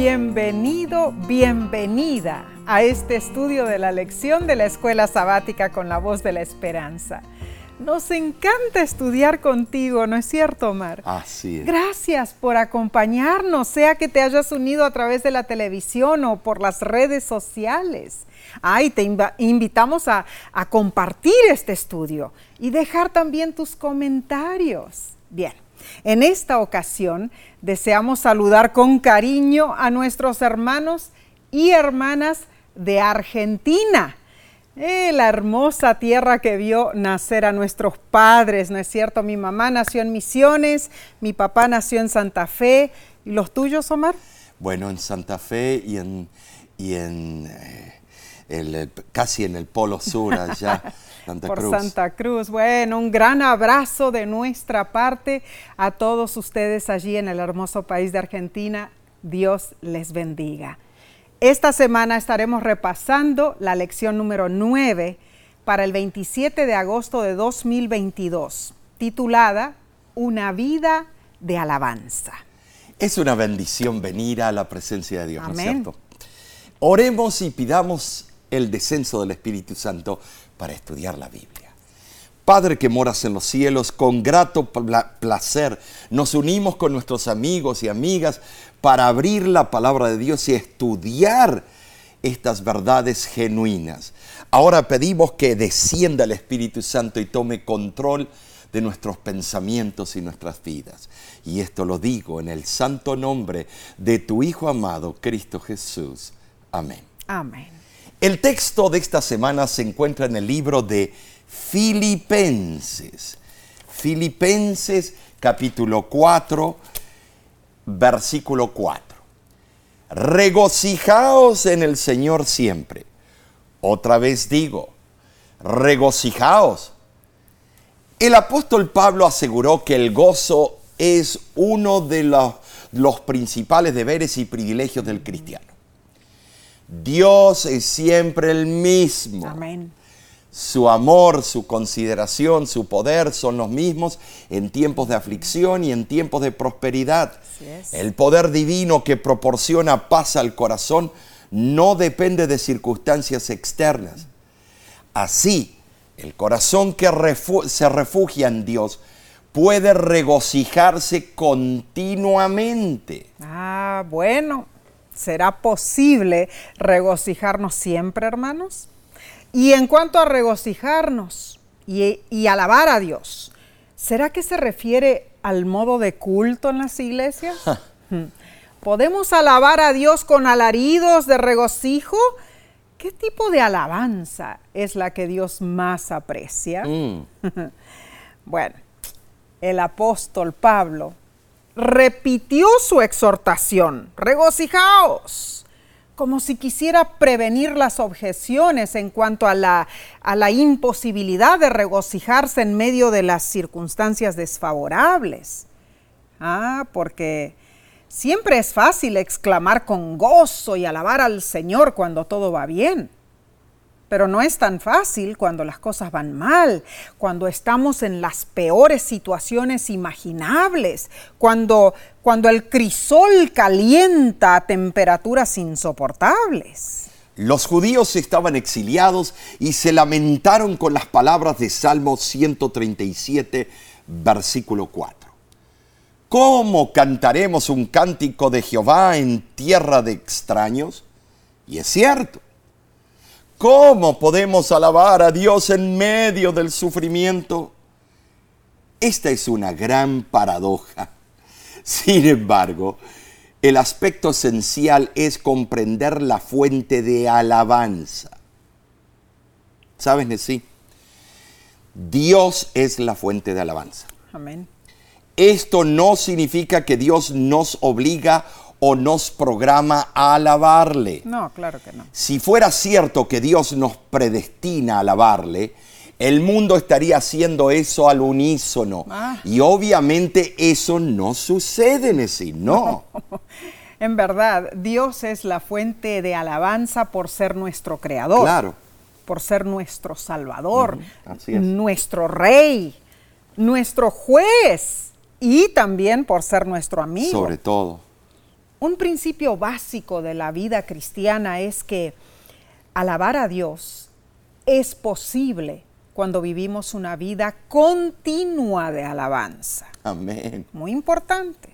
Bienvenido, bienvenida a este estudio de la lección de la escuela sabática con la voz de la esperanza. Nos encanta estudiar contigo, ¿no es cierto, Omar? Así es. Gracias por acompañarnos, sea que te hayas unido a través de la televisión o por las redes sociales. Ay, te invitamos a, a compartir este estudio y dejar también tus comentarios. Bien, en esta ocasión deseamos saludar con cariño a nuestros hermanos y hermanas de Argentina. Eh, la hermosa tierra que vio nacer a nuestros padres, ¿no es cierto? Mi mamá nació en Misiones, mi papá nació en Santa Fe. ¿Y los tuyos, Omar? Bueno, en Santa Fe y en, y en eh, casi en el Polo Sur, allá. Santa por Santa Cruz. Bueno, un gran abrazo de nuestra parte a todos ustedes allí en el hermoso país de Argentina. Dios les bendiga. Esta semana estaremos repasando la lección número 9 para el 27 de agosto de 2022, titulada Una vida de alabanza. Es una bendición venir a la presencia de Dios, ¿no es cierto? Oremos y pidamos el descenso del Espíritu Santo para estudiar la Biblia. Padre que moras en los cielos, con grato placer nos unimos con nuestros amigos y amigas para abrir la palabra de Dios y estudiar estas verdades genuinas. Ahora pedimos que descienda el Espíritu Santo y tome control de nuestros pensamientos y nuestras vidas. Y esto lo digo en el santo nombre de tu Hijo amado, Cristo Jesús. Amén. Amén. El texto de esta semana se encuentra en el libro de Filipenses. Filipenses capítulo 4, versículo 4. Regocijaos en el Señor siempre. Otra vez digo, regocijaos. El apóstol Pablo aseguró que el gozo es uno de los, los principales deberes y privilegios del cristiano. Dios es siempre el mismo. Amén. Su amor, su consideración, su poder son los mismos en tiempos de aflicción y en tiempos de prosperidad. El poder divino que proporciona paz al corazón no depende de circunstancias externas. Así, el corazón que se refugia en Dios puede regocijarse continuamente. Ah, bueno, ¿Será posible regocijarnos siempre, hermanos? Y en cuanto a regocijarnos y, alabar a Dios, ¿será que se refiere al modo de culto en las iglesias? Hmm. ¿Podemos alabar a Dios con alaridos de regocijo? ¿Qué tipo de alabanza es la que Dios más aprecia? Mm. bueno, el apóstol Pablo repitió su exhortación, regocijaos, como si quisiera prevenir las objeciones en cuanto a la, a la imposibilidad de regocijarse en medio de las circunstancias desfavorables. Ah, porque siempre es fácil exclamar con gozo y alabar al Señor cuando todo va bien. Pero no es tan fácil cuando las cosas van mal, cuando estamos en las peores situaciones imaginables, cuando, cuando el crisol calienta a temperaturas insoportables. Los judíos estaban exiliados y se lamentaron con las palabras de Salmo 137, versículo 4. ¿Cómo cantaremos un cántico de Jehová en tierra de extraños? Y es cierto, ¿Cómo podemos alabar a Dios en medio del sufrimiento? Esta es una gran paradoja. Sin embargo, el aspecto esencial es comprender la fuente de alabanza. ¿Sabes, sí? Dios es la fuente de alabanza. Amén. Esto no significa que Dios nos obliga o nos programa a alabarle. No, claro que no. Si fuera cierto que Dios nos predestina a alabarle, el mundo estaría haciendo eso al unísono. Ah. Y obviamente eso no sucede, Nessie, no. en verdad, Dios es la fuente de alabanza por ser nuestro creador. Claro. Por ser nuestro salvador, nuestro rey, nuestro juez y también por ser nuestro amigo. Sobre todo. Un principio básico de la vida cristiana es que alabar a Dios es posible cuando vivimos una vida continua de alabanza. Amén. Muy importante.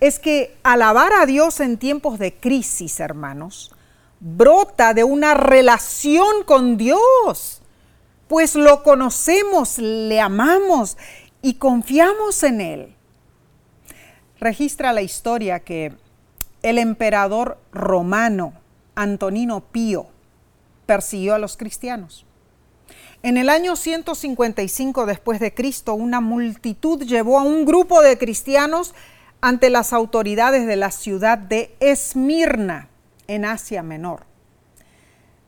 Es que alabar a Dios en tiempos de crisis, hermanos, brota de una relación con Dios, pues lo conocemos, le amamos y confiamos en Él. Registra la historia que el emperador romano Antonino Pío persiguió a los cristianos. En el año 155 después de Cristo, una multitud llevó a un grupo de cristianos ante las autoridades de la ciudad de Esmirna, en Asia Menor.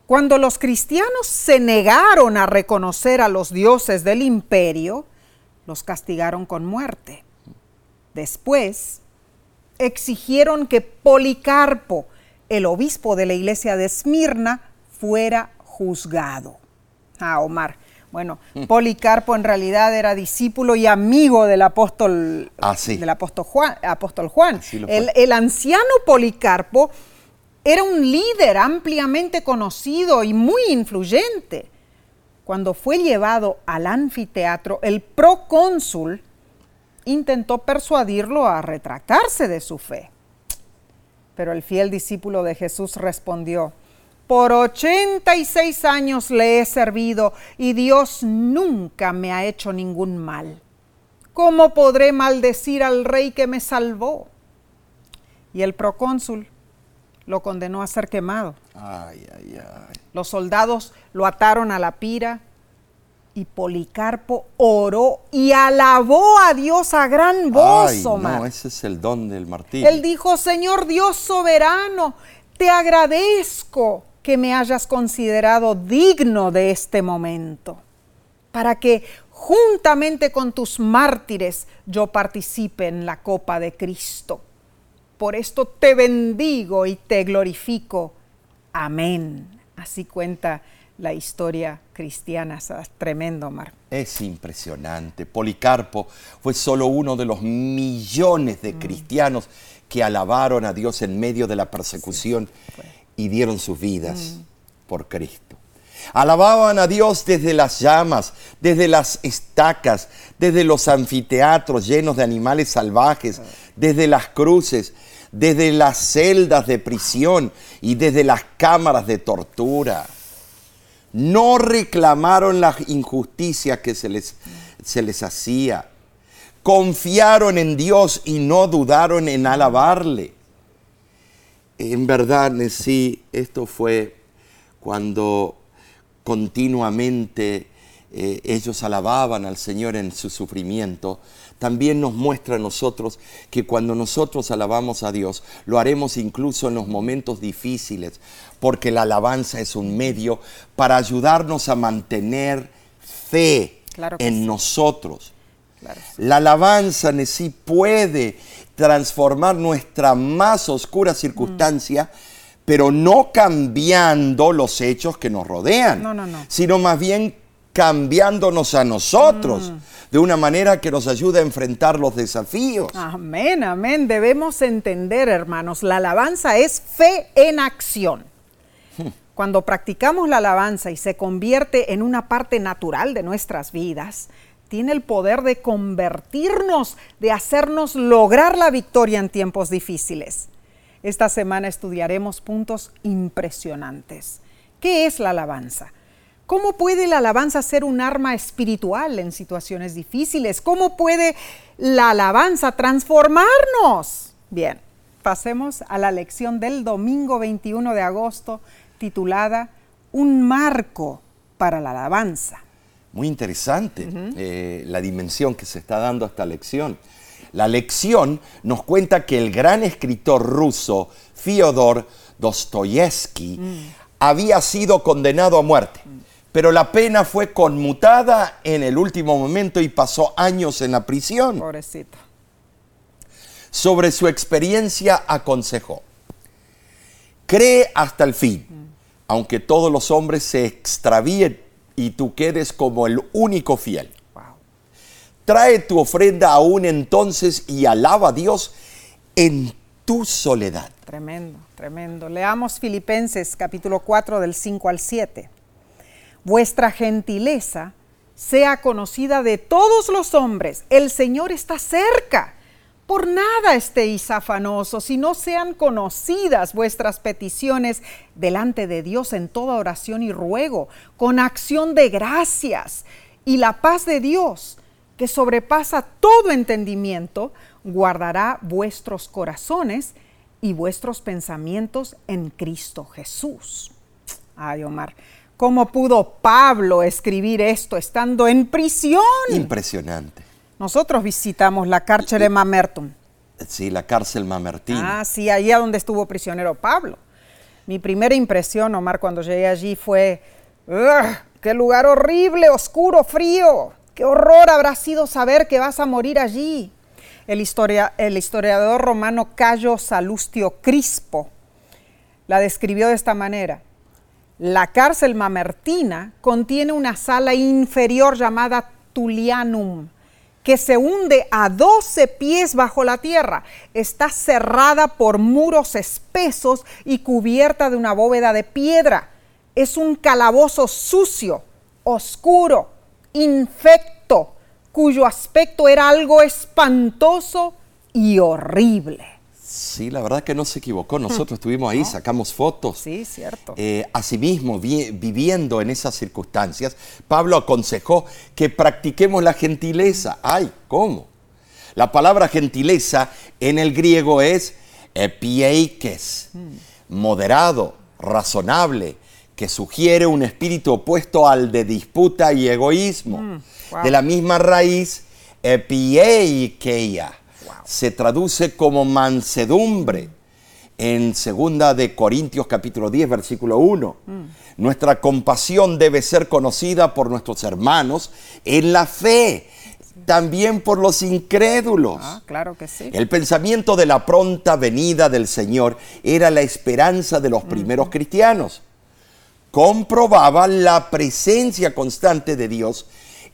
Cuando los cristianos se negaron a reconocer a los dioses del imperio, los castigaron con muerte. Después, exigieron que Policarpo, el obispo de la iglesia de Esmirna, fuera juzgado. Ah, Omar. Bueno, mm. Policarpo en realidad era discípulo y amigo del apóstol, ah, del apóstol Juan. Apóstol Juan. El, el, anciano Policarpo era un líder ampliamente conocido y muy influyente. Cuando fue llevado al anfiteatro, el procónsul intentó persuadirlo a retractarse de su fe. Pero el fiel discípulo de Jesús respondió, por 86 años le he servido y Dios nunca me ha hecho ningún mal. ¿Cómo podré maldecir al rey que me salvó? Y el procónsul lo condenó a ser quemado. Los soldados lo ataron a la pira y Policarpo oró y alabó a Dios a gran voz, Ay, No, ese es el don del martirio. Él dijo, Señor Dios soberano, te agradezco que me hayas considerado digno de este momento, para que juntamente con tus mártires yo participe en la copa de Cristo. Por esto te bendigo y te glorifico. Amén. Así cuenta la historia cristiana. Es tremendo, Mar. Es impresionante. Policarpo fue solo uno de los millones de mm. cristianos que alabaron a Dios en medio de la persecución y dieron sus vidas mm. por Cristo. Alababan a Dios desde las llamas, desde las estacas, desde los anfiteatros llenos de animales salvajes, desde las cruces, desde las celdas de prisión y desde las cámaras de tortura. No reclamaron la injusticia que se les, se les hacía. Confiaron en Dios y no dudaron en alabarle en verdad, sí, esto fue cuando continuamente eh, ellos alababan al Señor en su sufrimiento, también nos muestra a nosotros que cuando nosotros alabamos a Dios, lo haremos incluso en los momentos difíciles, porque la alabanza es un medio para ayudarnos a mantener fe en nosotros. La alabanza en sí puede transformar nuestra más oscura circunstancia, pero no cambiando los hechos que nos rodean, sino más bien cambiándonos a nosotros. Mm. De una manera que nos ayude a enfrentar los desafíos. Amén, amén. Debemos entender, hermanos, la alabanza es fe en acción. Hmm. Cuando practicamos la alabanza y se convierte en una parte natural de nuestras vidas, tiene el poder de convertirnos, de hacernos lograr la victoria en tiempos difíciles. Esta semana estudiaremos puntos impresionantes. ¿Qué es la alabanza? ¿Cómo puede la alabanza ser un arma espiritual en situaciones difíciles? ¿Cómo puede la alabanza transformarnos? Bien, pasemos a la lección del domingo 21 de agosto titulada Un marco para la alabanza. Muy interesante eh, la dimensión que se está dando a esta lección. La lección nos cuenta que el gran escritor ruso Fyodor Dostoyevsky mm. había sido condenado a muerte, pero la pena fue conmutada en el último momento y pasó años en la prisión. Pobrecito. Sobre su experiencia aconsejó, cree hasta el fin, mm. aunque todos los hombres se extravíen y tú quedes como el único fiel. Trae tu ofrenda aún entonces y alaba a Dios en tu soledad. Tremendo, tremendo. Leamos Filipenses capítulo 4 del 5 al 7. Vuestra gentileza sea conocida de todos los hombres. El Señor está cerca. Por nada estéis afanosos, si no sean conocidas vuestras peticiones delante de Dios en toda oración y ruego, con acción de gracias. Y la paz de Dios, que sobrepasa todo entendimiento, guardará vuestros corazones y vuestros pensamientos en Cristo Jesús. Ay, Omar, ¿cómo pudo Pablo escribir esto estando en prisión? Impresionante. Nosotros visitamos la cárcel de Mamertum. Sí, la cárcel Mamertina. Ah, sí, ahí a donde estuvo prisionero Pablo. Mi primera impresión, Omar, cuando llegué allí fue, ¡qué lugar horrible, oscuro, frío! ¡Qué horror habrá sido saber que vas a morir allí! El, historia, el historiador romano Cayo Salustio Crispo la describió de esta manera. La cárcel mamertina contiene una sala inferior llamada Tulianum, que se hunde a 12 pies bajo la tierra. Está cerrada por muros espesos y cubierta de una bóveda de piedra. Es un calabozo sucio, oscuro, infecto, cuyo aspecto era algo espantoso y horrible. Sí, la verdad que no se equivocó. Nosotros estuvimos ahí, sacamos fotos. Sí, cierto. Eh, asimismo, viviendo en esas circunstancias, Pablo aconsejó que practiquemos la gentileza. ¡Ay! ¿Cómo? La palabra gentileza en el griego es epieikes, moderado, razonable, que sugiere un espíritu opuesto al de disputa y egoísmo. Mm, de la misma raíz, epieikeia se traduce como mansedumbre en segunda de Corintios capítulo 10 versículo 1. Mm. Nuestra compasión debe ser conocida por nuestros hermanos en la fe, también por los incrédulos. Ah, claro que sí. El pensamiento de la pronta venida del Señor era la esperanza de los primeros cristianos. Comprobaba la presencia constante de Dios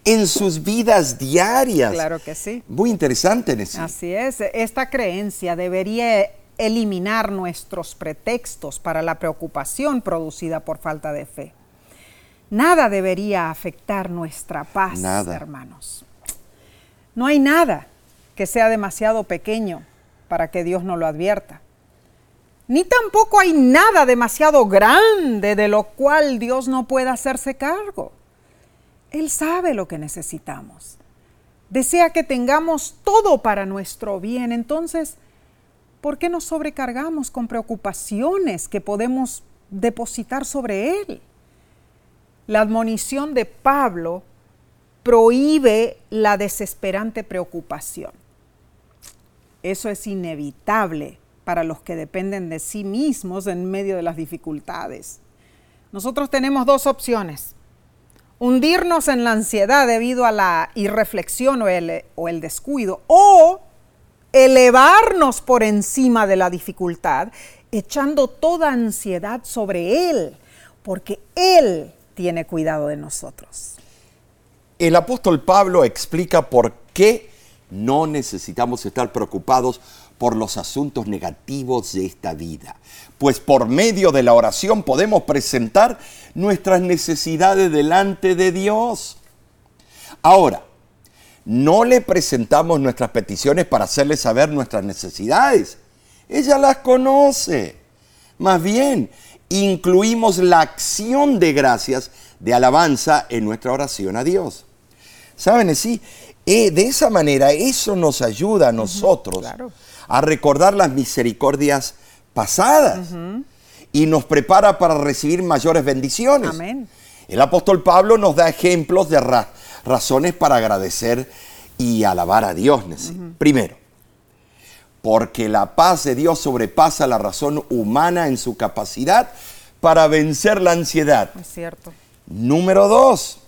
en sus vidas diarias. Claro que sí. Muy interesante, Así es. Esta creencia debería eliminar nuestros pretextos para la preocupación producida por falta de fe. Nada debería afectar nuestra paz, hermanos. No hay nada que sea demasiado pequeño para que Dios no lo advierta. Ni tampoco hay nada demasiado grande de lo cual Dios no pueda hacerse cargo. Él sabe lo que necesitamos. Desea que tengamos todo para nuestro bien. Entonces, ¿por qué nos sobrecargamos con preocupaciones que podemos depositar sobre Él? La admonición de Pablo prohíbe la desesperante preocupación. Eso es inevitable para los que dependen de sí mismos en medio de las dificultades. Nosotros tenemos dos opciones hundirnos en la ansiedad debido a la irreflexión o el, o el descuido, o elevarnos por encima de la dificultad, echando toda ansiedad sobre Él, porque Él tiene cuidado de nosotros. El apóstol Pablo explica por qué no necesitamos estar preocupados por los asuntos negativos de esta vida, pues por medio de la oración podemos presentar nuestras necesidades delante de Dios. Ahora, no le presentamos nuestras peticiones para hacerle saber nuestras necesidades. Ella las conoce. Más bien, incluimos la acción de gracias, de alabanza en nuestra oración a Dios. ¿Saben? Sí, eh, de esa manera eso nos ayuda a nosotros a recordar las misericordias pasadas y nos prepara para recibir mayores bendiciones. El apóstol Pablo nos da ejemplos de razones para agradecer y alabar a Dios. Primero, porque la paz de Dios sobrepasa la razón humana en su capacidad para vencer la ansiedad. Es cierto. Número dos,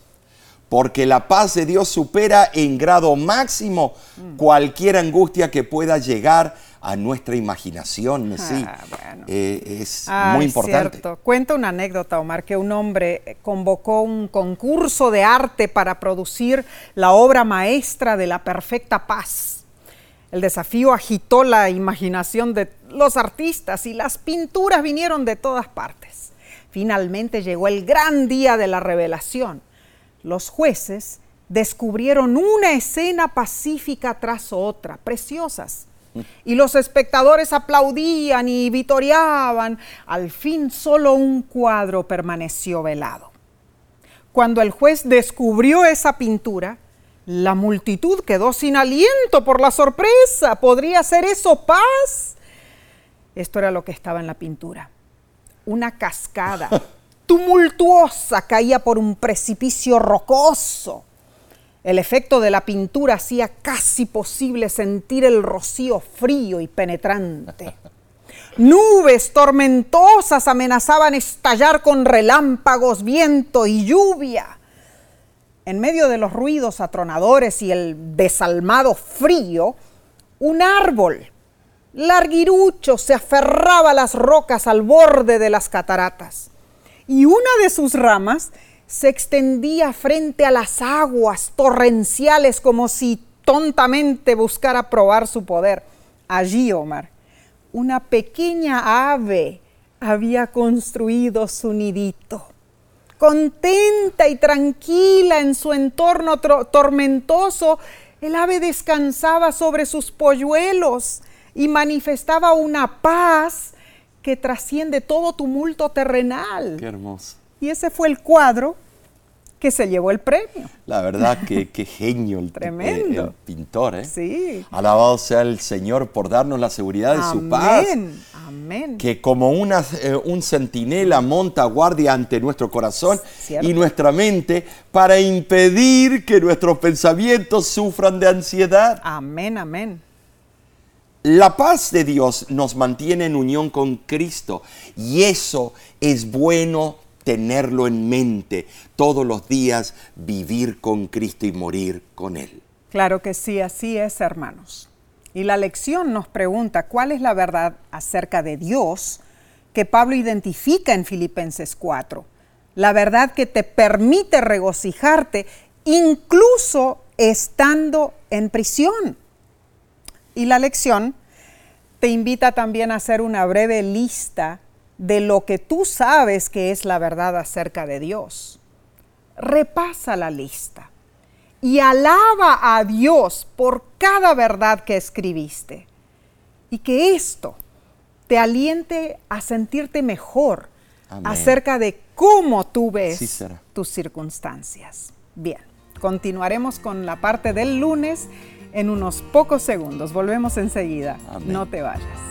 porque la paz de Dios supera en grado máximo cualquier angustia que pueda llegar a nuestra imaginación. Sí, ah, eh, es muy importante. Cierto. Cuenta una anécdota, Omar, que un hombre convocó un concurso de arte para producir la obra maestra de la perfecta paz. El desafío agitó la imaginación de los artistas y las pinturas vinieron de todas partes. Finalmente llegó el gran día de la revelación. Los jueces descubrieron una escena pacífica tras otra, preciosas. Y los espectadores aplaudían y vitoreaban. Al fin solo un cuadro permaneció velado. Cuando el juez descubrió esa pintura, la multitud quedó sin aliento por la sorpresa. ¿Podría ser eso paz? Esto era lo que estaba en la pintura. Una cascada tumultuosa caía por un precipicio rocoso. El efecto de la pintura hacía casi posible sentir el rocío frío y penetrante. Nubes tormentosas amenazaban estallar con relámpagos, viento y lluvia. En medio de los ruidos atronadores y el desalmado frío, un árbol larguirucho se aferraba a las rocas al borde de las cataratas y una de sus ramas se extendía frente a las aguas torrenciales como si tontamente buscara probar su poder. Allí, Omar, una pequeña ave había construido su nidito contenta y tranquila en su entorno tormentoso, el ave descansaba sobre sus polluelos y manifestaba una paz que trasciende todo tumulto terrenal. Qué hermoso. Y ese fue el cuadro que se llevó el premio. La verdad que qué genio el, Tremendo. el pintor. ¿eh? Sí. Alabado sea el Señor por darnos la seguridad de su paz. Amén. Que como una, eh, un centinela monta guardia ante nuestro corazón y nuestra mente para impedir que nuestros pensamientos sufran de ansiedad. Amén, amén. La paz de Dios nos mantiene en unión con Cristo y eso es bueno tenerlo en mente todos los días, vivir con Cristo y morir con Él. Claro que sí, así es, hermanos. Y la lección nos pregunta cuál es la verdad acerca de Dios que Pablo identifica en Filipenses 4. La verdad que te permite regocijarte incluso estando en prisión. Y la lección te invita también a hacer una breve lista de lo que tú sabes que es la verdad acerca de Dios. Repasa la lista y alaba a Dios por cada verdad que escribiste. Y que esto te aliente a sentirte mejor acerca de cómo tú ves tus circunstancias. Bien, continuaremos con la parte del lunes en unos pocos segundos. Volvemos enseguida. No te vayas.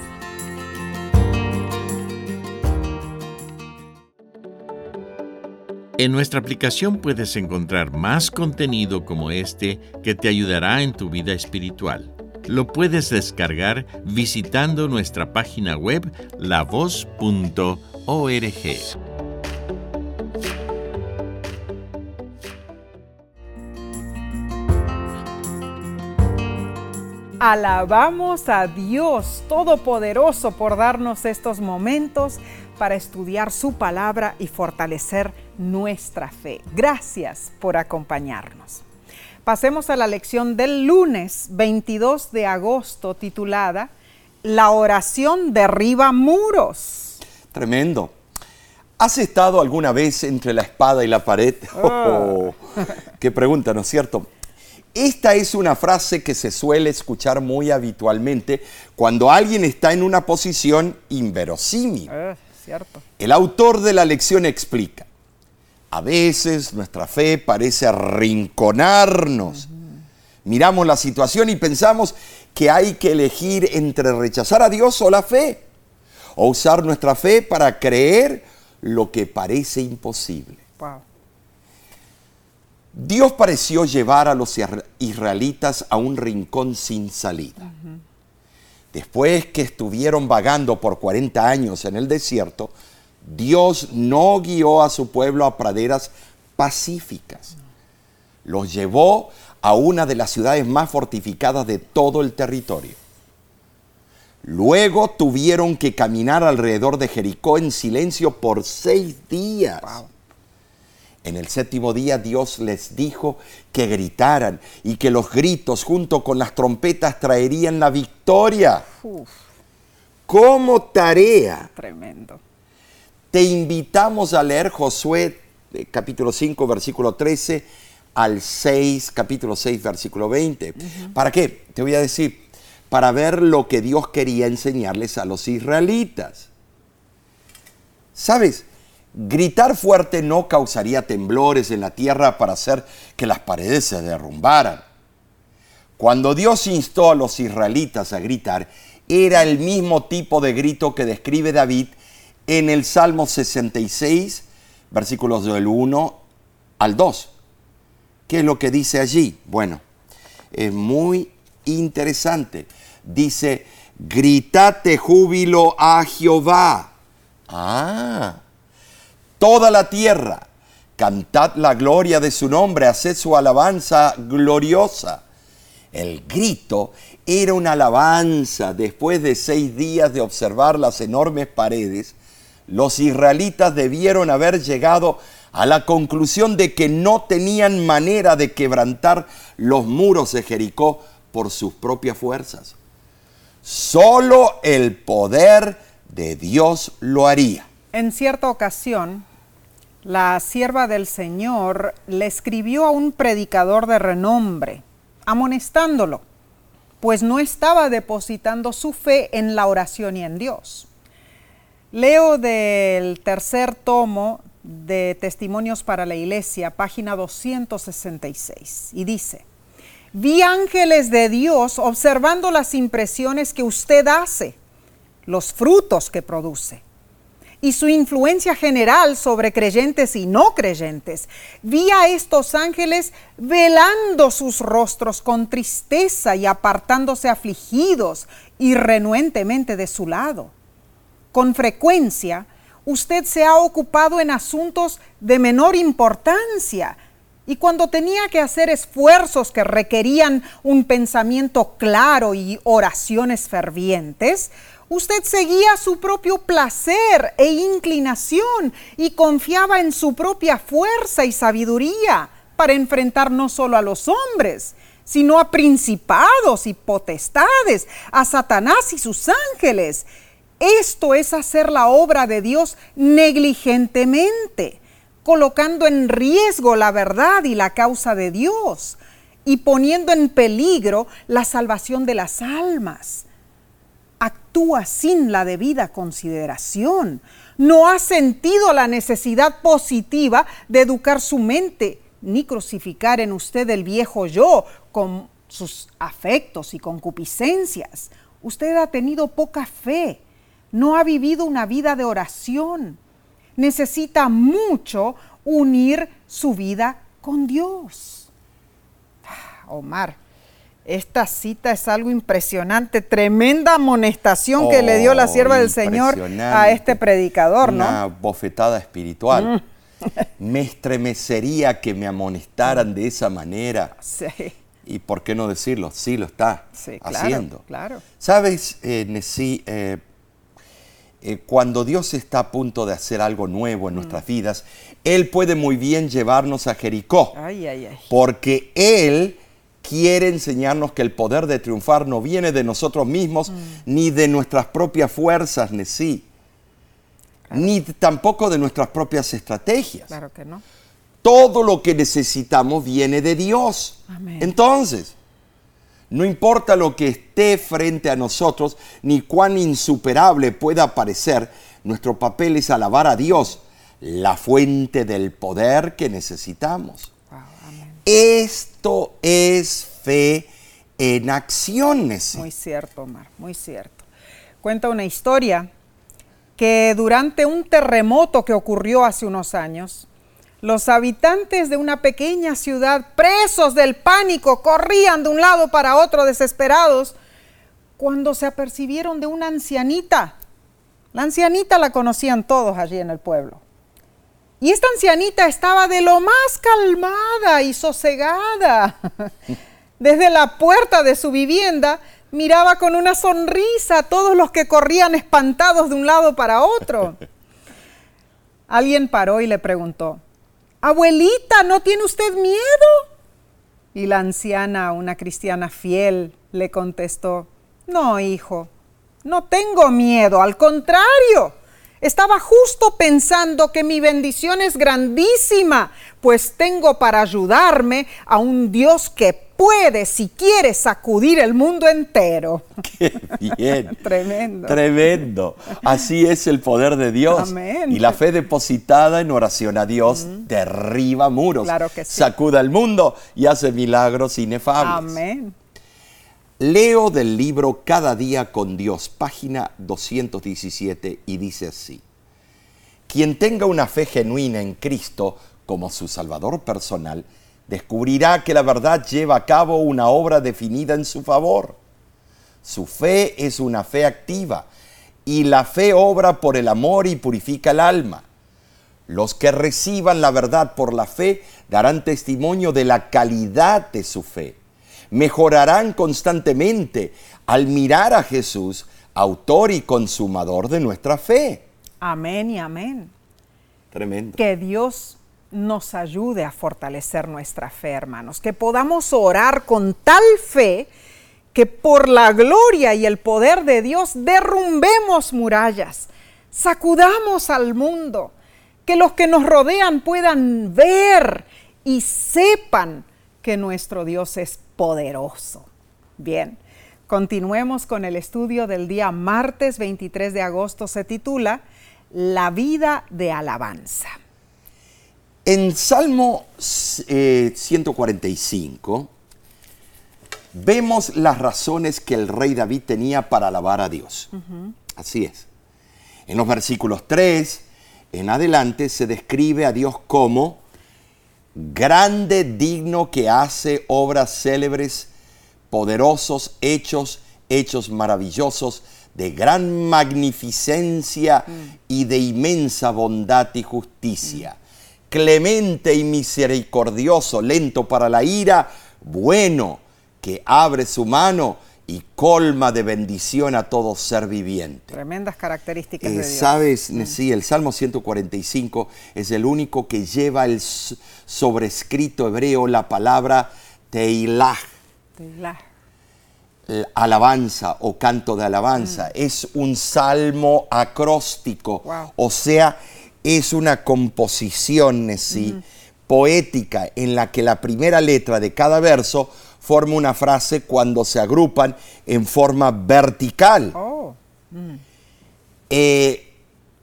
En nuestra aplicación puedes encontrar más contenido como este que te ayudará en tu vida espiritual. Lo puedes descargar visitando nuestra página web lavoz.org. Alabamos a Dios Todopoderoso por darnos estos momentos para estudiar su palabra y fortalecer nuestra fe. Gracias por acompañarnos. Pasemos a la lección del lunes 22 de agosto titulada La oración derriba muros. Tremendo. ¿Has estado alguna vez entre la espada y la pared? Oh. qué pregunta, ¿no es cierto? Esta es una frase que se suele escuchar muy habitualmente cuando alguien está en una posición inverosímil. Eh, cierto. El autor de la lección explica, a veces nuestra fe parece arrinconarnos. Miramos la situación y pensamos que hay que elegir entre rechazar a Dios o la fe, o usar nuestra fe para creer lo que parece imposible. Dios pareció llevar a los israelitas a un rincón sin salida. Después que estuvieron vagando por 40 años en el desierto, Dios no guió a su pueblo a praderas pacíficas. Los llevó a una de las ciudades más fortificadas de todo el territorio. Luego tuvieron que caminar alrededor de Jericó en silencio por seis días. En el séptimo día Dios les dijo que gritaran y que los gritos junto con las trompetas traerían la victoria. Como tarea. Tremendo. Te invitamos a leer Josué eh, capítulo 5 versículo 13 al 6 capítulo 6 versículo 20. ¿Para qué? Te voy a decir, para ver lo que Dios quería enseñarles a los israelitas. ¿Sabes? Gritar fuerte no causaría temblores en la tierra para hacer que las paredes se derrumbaran. Cuando Dios instó a los israelitas a gritar, era el mismo tipo de grito que describe David en el Salmo 66, versículos del 1 al 2. ¿Qué es lo que dice allí? Bueno, es muy interesante. Dice, gritate júbilo a Jehová. Ah, toda la tierra. Cantad la gloria de su nombre, haced su alabanza gloriosa. El grito era una alabanza después de seis días de observar las enormes paredes. Los israelitas debieron haber llegado a la conclusión de que no tenían manera de quebrantar los muros de Jericó por sus propias fuerzas. Solo el poder de Dios lo haría. En cierta ocasión, la sierva del Señor le escribió a un predicador de renombre, amonestándolo, pues no estaba depositando su fe en la oración y en Dios. Leo del tercer tomo de Testimonios para la Iglesia, página 266, y dice, vi ángeles de Dios observando las impresiones que usted hace, los frutos que produce y su influencia general sobre creyentes y no creyentes, vi a estos ángeles velando sus rostros con tristeza y apartándose afligidos y renuentemente de su lado. Con frecuencia, usted se ha ocupado en asuntos de menor importancia y cuando tenía que hacer esfuerzos que requerían un pensamiento claro y oraciones fervientes, Usted seguía su propio placer e inclinación y confiaba en su propia fuerza y sabiduría para enfrentar no solo a los hombres, sino a principados y potestades, a Satanás y sus ángeles. Esto es hacer la obra de Dios negligentemente, colocando en riesgo la verdad y la causa de Dios y poniendo en peligro la salvación de las almas actúa sin la debida consideración. No ha sentido la necesidad positiva de educar su mente, ni crucificar en usted el viejo yo con sus afectos y concupiscencias. Usted ha tenido poca fe, no ha vivido una vida de oración. Necesita mucho unir su vida con Dios. Ah, Omar, esta cita es algo impresionante, tremenda amonestación que le dio la sierva del Señor a este predicador, ¿no? Una bofetada espiritual. Mm. me estremecería que me amonestaran de esa manera. Sí. Y por qué no decirlo, sí lo está haciendo. Claro. Sabes, eh, eh, eh, cuando Dios está a punto de hacer algo nuevo en mm. nuestras vidas, Él puede muy bien llevarnos a Jericó. Ay, ay, ay. Porque Él quiere enseñarnos que el poder de triunfar no viene de nosotros mismos, mm. ni de nuestras propias fuerzas, ni sí, ni tampoco de nuestras propias estrategias. Claro que no. Todo lo que necesitamos viene de Dios. Entonces, no importa lo que esté frente a nosotros, ni cuán insuperable pueda parecer, nuestro papel es alabar a Dios, la fuente del poder que necesitamos. Esto es fe en acciones. Muy cierto, Omar, muy cierto. Cuenta una historia que durante un terremoto que ocurrió hace unos años, los habitantes de una pequeña ciudad, presos del pánico, corrían de un lado para otro desesperados cuando se apercibieron de una ancianita. La ancianita la conocían todos allí en el pueblo. Y esta ancianita estaba de lo más calmada y sosegada. Desde la puerta de su vivienda miraba con una sonrisa a todos los que corrían espantados de un lado para otro. Alguien paró y le preguntó, Abuelita, ¿no tiene usted miedo? Y la anciana, una cristiana fiel, le contestó, no, hijo, no tengo miedo, al contrario. Estaba justo pensando que mi bendición es grandísima, pues tengo para ayudarme a un Dios que puede, si quiere, sacudir el mundo entero. Qué bien. Tremendo. Tremendo. Así es el poder de Dios. Amén. Y la fe depositada en oración a Dios derriba muros, Claro que sí. sacuda el mundo y hace milagros inefables. Amén. Leo del libro Cada día con Dios, página 217, y dice así. Quien tenga una fe genuina en Cristo como su Salvador personal, descubrirá que la verdad lleva a cabo una obra definida en su favor. Su fe es una fe activa y la fe obra por el amor y purifica el alma. Los que reciban la verdad por la fe darán testimonio de la calidad de su fe. Mejorarán constantemente al mirar a Jesús, autor y consumador de nuestra fe. Amén y amén. Tremendo. Que Dios nos ayude a fortalecer nuestra fe, hermanos. Que podamos orar con tal fe que por la gloria y el poder de Dios derrumbemos murallas, sacudamos al mundo, que los que nos rodean puedan ver y sepan que nuestro Dios es poderoso. Bien, continuemos con el estudio del día martes 23 de agosto. Se titula La vida de alabanza. En Salmo eh, 145 vemos las razones que el rey David tenía para alabar a Dios. Así es. En los versículos 3 en adelante se describe a Dios como grande, digno, que hace obras célebres, poderosos hechos, hechos maravillosos, de gran magnificencia y de inmensa bondad y justicia. Clemente y misericordioso, lento para la ira, bueno, que abre su mano y colma de bendición a todo ser viviente. Tremendas características Eh, de Dios. Mm. Sabes, sí, el Salmo 145 es el único que lleva el sobrescrito hebreo la palabra teilah, Telah. l- alabanza o canto de Mm. alabanza. Es un salmo acróstico, Wow. o sea, es una composición sí, poética en la que la primera letra de cada verso forma una frase cuando se agrupan en forma vertical. Oh, Eh,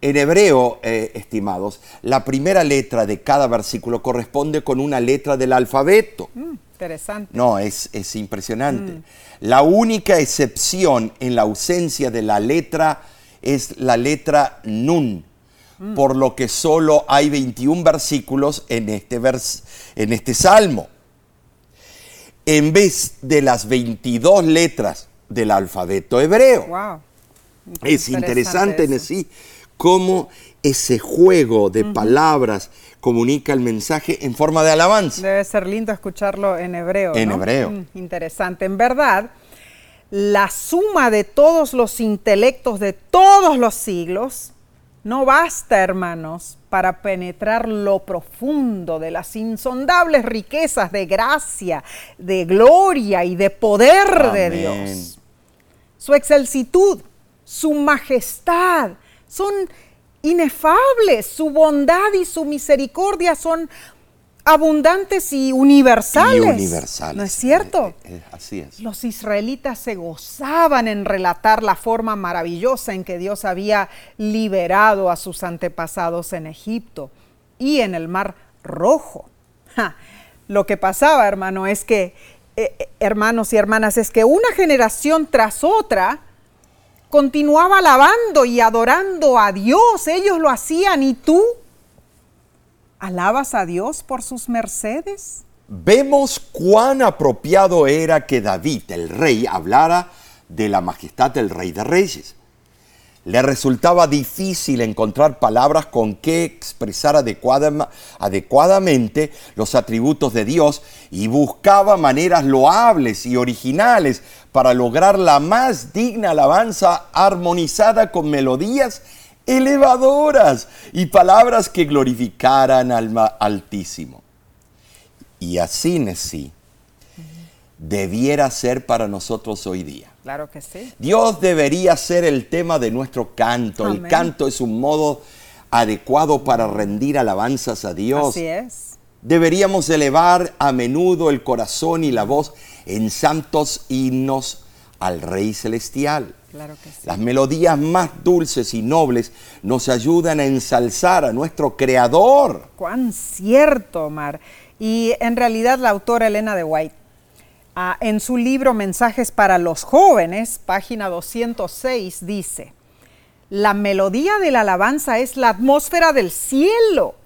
en hebreo, eh, estimados, la primera letra de cada versículo corresponde con una letra del alfabeto. mm, interesante. No, es, es impresionante. La única excepción en la ausencia de la letra es la letra Nun, por lo que solo hay 21 versículos en este, vers- en este salmo. En vez de las 22 letras del alfabeto hebreo. Wow. Es interesante en sí cómo ese juego de palabras comunica el mensaje en forma de alabanza. Debe ser lindo escucharlo en hebreo. En ¿no? hebreo. Mm, interesante. En verdad, la suma de todos los intelectos de todos los siglos no basta, hermanos, para penetrar lo profundo de las insondables riquezas de gracia, de gloria y de poder de. Dios. Su excelsitud, su majestad son inefables, su bondad y su misericordia son abundantes y universales. Y universales. ¿No es cierto? Eh, eh, así es. Los israelitas se gozaban en relatar la forma maravillosa en que Dios había liberado a sus antepasados en Egipto y en el Mar Rojo. Ja, Lo que pasaba, hermano, es que, eh, eh, hermanos y hermanas, es que una generación tras otra continuaba alabando y adorando a Dios. Ellos lo hacían y tú alabas a Dios por sus mercedes. Vemos cuán apropiado era que David, el rey, hablara de la majestad del rey de reyes. Le resultaba difícil encontrar palabras con que expresar adecuada- adecuadamente los atributos de Dios y buscaba maneras loables y originales para lograr la más digna alabanza armonizada con melodías elevadoras y palabras que glorificaran al Altísimo. Y así, sí debiera ser para nosotros hoy día. Claro que sí. Dios debería ser el tema de nuestro canto. El canto es un modo adecuado para rendir alabanzas a Dios. Así es. Deberíamos elevar a menudo el corazón y la voz en santos himnos al Rey Celestial. Claro que sí. Las melodías más dulces y nobles nos ayudan a ensalzar a nuestro Creador. Cuán cierto, Omar. Y en realidad la autora Elena de White Ah, en su libro Mensajes para los jóvenes, página 206, dice, la melodía de la alabanza es la atmósfera del cielo.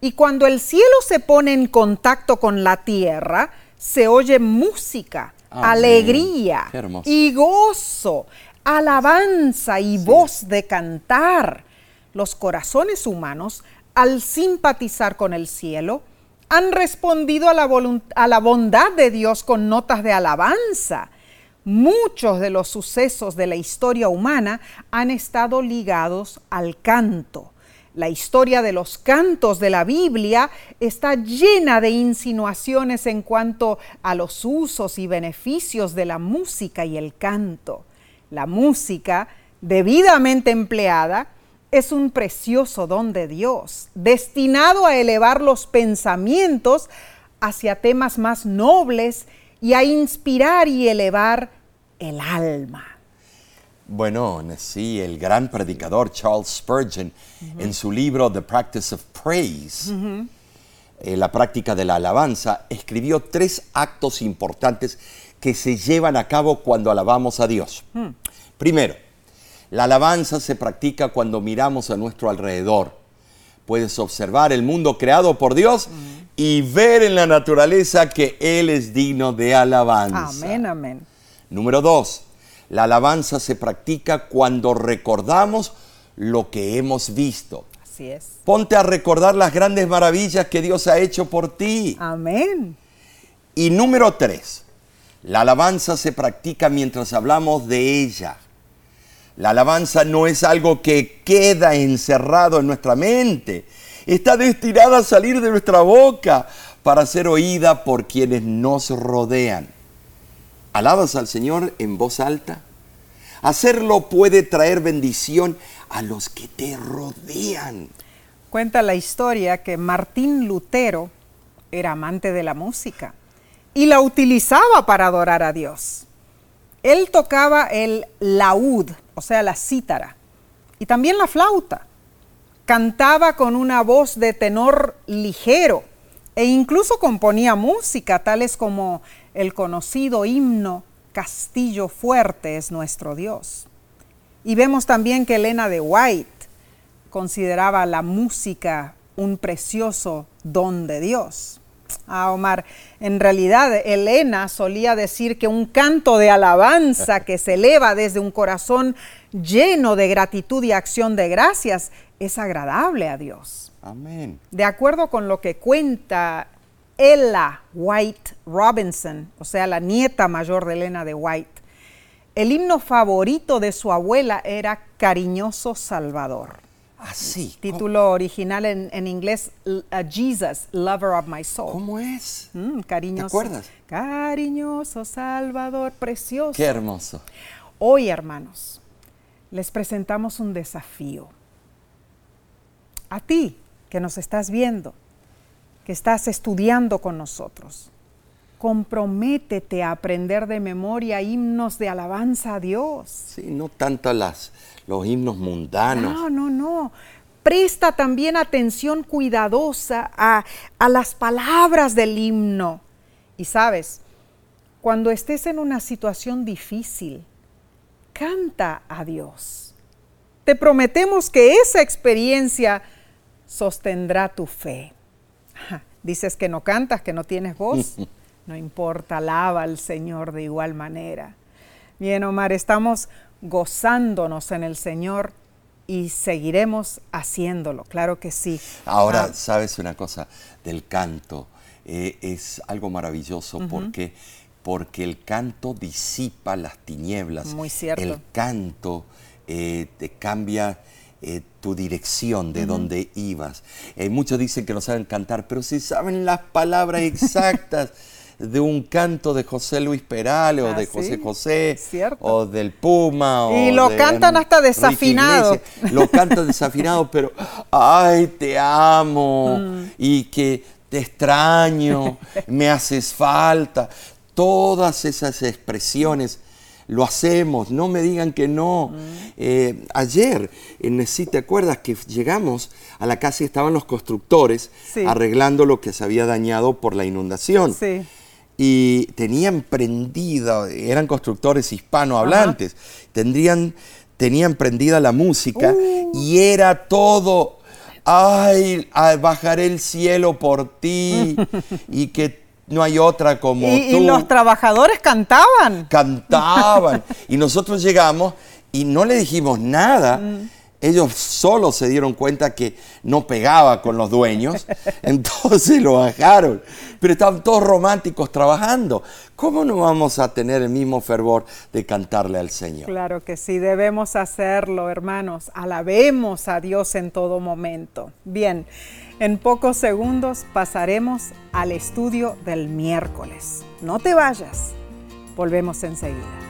Y cuando el cielo se pone en contacto con la tierra, se oye música, alegría y gozo, alabanza y voz de cantar. Los corazones humanos, al simpatizar con el cielo, han respondido a la, a la bondad de Dios con notas de alabanza. Muchos de los sucesos de la historia humana han estado ligados al canto. La historia de los cantos de la Biblia está llena de insinuaciones en cuanto a los usos y beneficios de la música y el canto. La música, debidamente empleada, es un precioso don de Dios, destinado a elevar los pensamientos hacia temas más nobles y a inspirar y elevar el alma. Bueno, sí, el gran predicador Charles Spurgeon, en su libro The Practice of Praise, eh, la práctica de la alabanza, escribió tres actos importantes que se llevan a cabo cuando alabamos a Dios. Mm. Primero, la alabanza se practica cuando miramos a nuestro alrededor. Puedes observar el mundo creado por Dios y ver en la naturaleza que Él es digno de alabanza. Amén, amén. Número dos, la alabanza se practica cuando recordamos lo que hemos visto. Así es. Ponte a recordar las grandes maravillas que Dios ha hecho por ti. Amén. Y número tres, la alabanza se practica mientras hablamos de ella. La alabanza no es algo que queda encerrado en nuestra mente. Está destinada a salir de nuestra boca para ser oída por quienes nos rodean. ¿Alabas al Señor en voz alta? Hacerlo puede traer bendición a los que te rodean. Cuenta la historia que Martín Lutero era amante de la música y la utilizaba para adorar a Dios. Él tocaba el laúd, o sea, la cítara, y también la flauta. Cantaba con una voz de tenor ligero e incluso componía música, tales como el conocido himno Castillo fuerte es nuestro Dios. Y vemos también que Elena de White consideraba la música un precioso don de Dios. Ah, Omar, en realidad Elena solía decir que un canto de alabanza que se eleva desde un corazón lleno de gratitud y acción de gracias es agradable a Dios. Amén. De acuerdo con lo que cuenta Ella White Robinson, o sea, la nieta mayor de Elena de White, el himno favorito de su abuela era Cariñoso Salvador. Así. Título original en, inglés, Jesus, Lover of My Soul. ¿Cómo es? Mm, cariñoso. ¿Te acuerdas? Cariñoso Salvador, precioso. Qué hermoso. Hoy, hermanos, les presentamos un desafío. A ti, que nos estás viendo, que estás estudiando con nosotros, comprométete a aprender de memoria himnos de alabanza a Dios. Sí, no tanto las, los himnos mundanos. No, no, no. Presta también atención cuidadosa a, a las palabras del himno. Y sabes, cuando estés en una situación difícil, canta a Dios. Te prometemos que esa experiencia sostendrá tu fe. Dices que no cantas, que no tienes voz. No importa, alaba al Señor de igual manera. Bien, Omar, estamos gozándonos en el Señor y seguiremos haciéndolo, claro que sí. Ahora, ah. sabes una cosa del canto, eh, es algo maravilloso porque, porque el canto disipa las tinieblas. Muy cierto. El canto eh, te cambia eh, tu dirección, de dónde ibas. Muchos dicen que no saben cantar, pero si saben las palabras exactas de un canto de José Luis Perales o Ah, de sí, José José cierto. o del Puma. Y o lo de cantan hasta desafinado. Iglesias. Lo cantan desafinado, pero ay, te amo Mm. y que te extraño, me haces falta. Todas esas expresiones lo hacemos, no me digan que no. Mm. Eh, ayer, en si te acuerdas que llegamos a la casa y estaban los constructores Sí. arreglando lo que se había dañado por la inundación. Sí. Y tenían prendida, eran constructores hispanohablantes, tendrían, tenían prendida la música Uh. y era todo, ay, bajaré el cielo por ti y que no hay otra como Y, tú y los trabajadores cantaban. cantaban. y nosotros llegamos y no le dijimos nada. Ellos solo se dieron cuenta que no pegaba con los dueños, entonces lo bajaron. Pero estaban todos románticos trabajando. ¿Cómo no vamos a tener el mismo fervor de cantarle al Señor? Claro que sí, debemos hacerlo, hermanos. Alabemos a Dios en todo momento. Bien, en pocos segundos pasaremos al estudio del miércoles. No te vayas. Volvemos enseguida.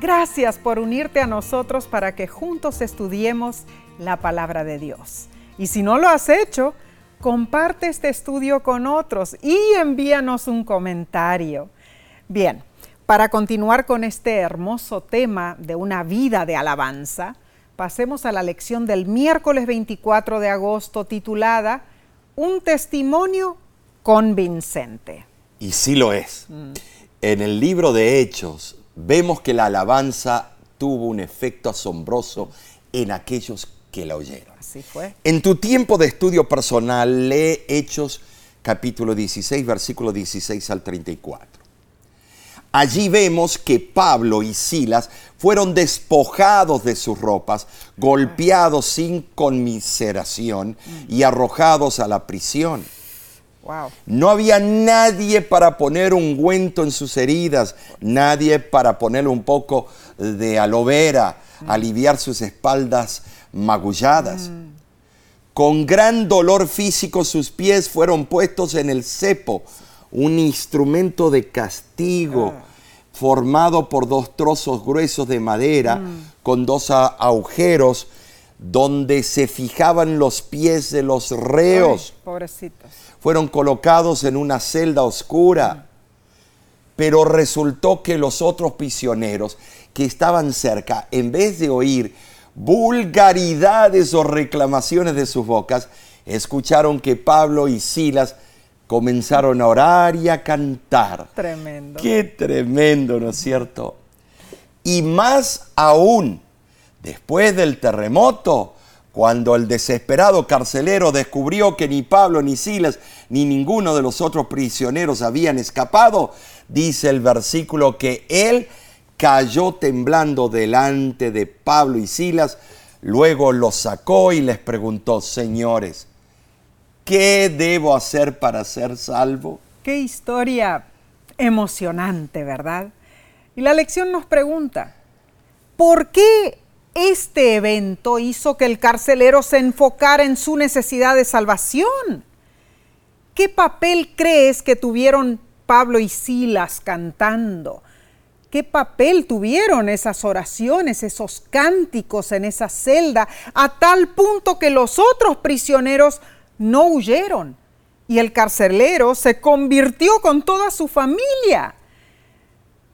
Gracias por unirte a nosotros para que juntos estudiemos la palabra de Dios. Y si no lo has hecho, comparte este estudio con otros y envíanos un comentario. Bien, para continuar con este hermoso tema de una vida de alabanza, pasemos a la lección del miércoles 24 de agosto titulada Un testimonio convincente. Y sí lo es. En el libro de Hechos vemos que la alabanza tuvo un efecto asombroso en aquellos que la oyeron. Así fue. En tu tiempo de estudio personal, lee Hechos capítulo 16, versículo 16 al 34. Allí vemos que Pablo y Silas fueron despojados de sus ropas, golpeados sin conmiseración y arrojados a la prisión. Wow. No había nadie para poner ungüento en sus heridas, nadie para ponerle un poco de aloe vera, aliviar sus espaldas magulladas. Con gran dolor físico sus pies fueron puestos en el cepo, un instrumento de castigo formado por dos trozos gruesos de madera con dos agujeros donde se fijaban los pies de los reos Ay, pobrecitos. Fueron colocados en una celda oscura. Pero resultó que los otros prisioneros que estaban cerca, en vez de oír vulgaridades o reclamaciones de sus bocas, escucharon que Pablo y Silas comenzaron a orar y a cantar. Tremendo. Qué tremendo, ¿no es cierto? Y más aún, después del terremoto, cuando el desesperado carcelero descubrió que ni Pablo ni Silas ni ninguno de los otros prisioneros habían escapado, dice el versículo que él cayó temblando delante de Pablo y Silas, luego los sacó y les preguntó, señores, ¿qué debo hacer para ser salvo? Qué historia emocionante, ¿verdad? Y la lección nos pregunta, ¿por qué este evento hizo que el carcelero se enfocara en su necesidad de salvación? ¿Qué papel crees que tuvieron Pablo y Silas cantando? ¿Qué papel tuvieron esas oraciones, esos cánticos en esa celda, a tal punto que los otros prisioneros no huyeron y el carcelero se convirtió con toda su familia?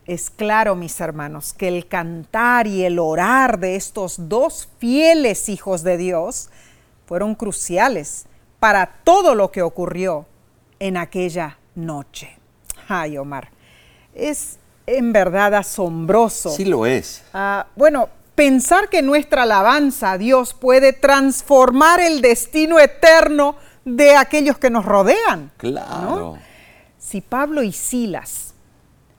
Es claro, mis hermanos, que el cantar y el orar de estos dos fieles hijos de Dios fueron cruciales para todo lo que ocurrió en aquella noche. Ay, Omar, es en verdad asombroso. Sí lo es. Ah, bueno, pensar que nuestra alabanza a Dios puede transformar el destino eterno de aquellos que nos rodean. Claro. Si Pablo y Silas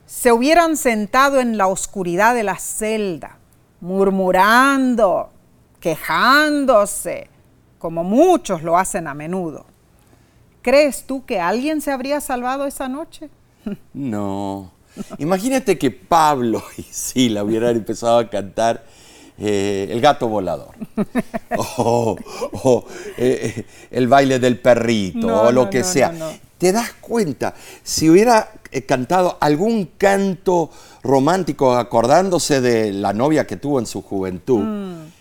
se hubieran sentado en la oscuridad de la celda, murmurando, quejándose, como muchos lo hacen a menudo, ¿crees tú que alguien se habría salvado esa noche? No. Imagínate que Pablo y Silas hubieran empezado a cantar eh, el gato volador, o, eh, el baile del perrito, o lo que sea. ¿Te das cuenta? Si hubiera cantado algún canto romántico acordándose de la novia que tuvo en su juventud, mm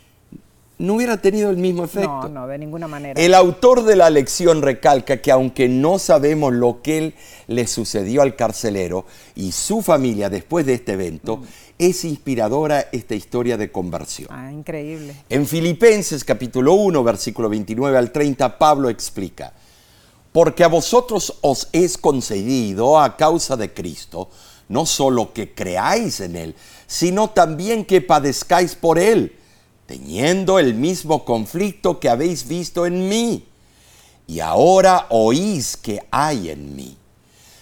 no hubiera tenido el mismo efecto. No, no, de ninguna manera. El autor de la lección recalca que aunque no sabemos lo que le sucedió al carcelero y su familia después de este evento, mm. es inspiradora esta historia de conversión. Ah, increíble. En Filipenses capítulo 1, versículo 29 al 30, Pablo explica, porque a vosotros os es concedido a causa de Cristo, no solo que creáis en Él, sino también que padezcáis por Él teniendo el mismo conflicto que habéis visto en mí, y ahora oís que hay en mí.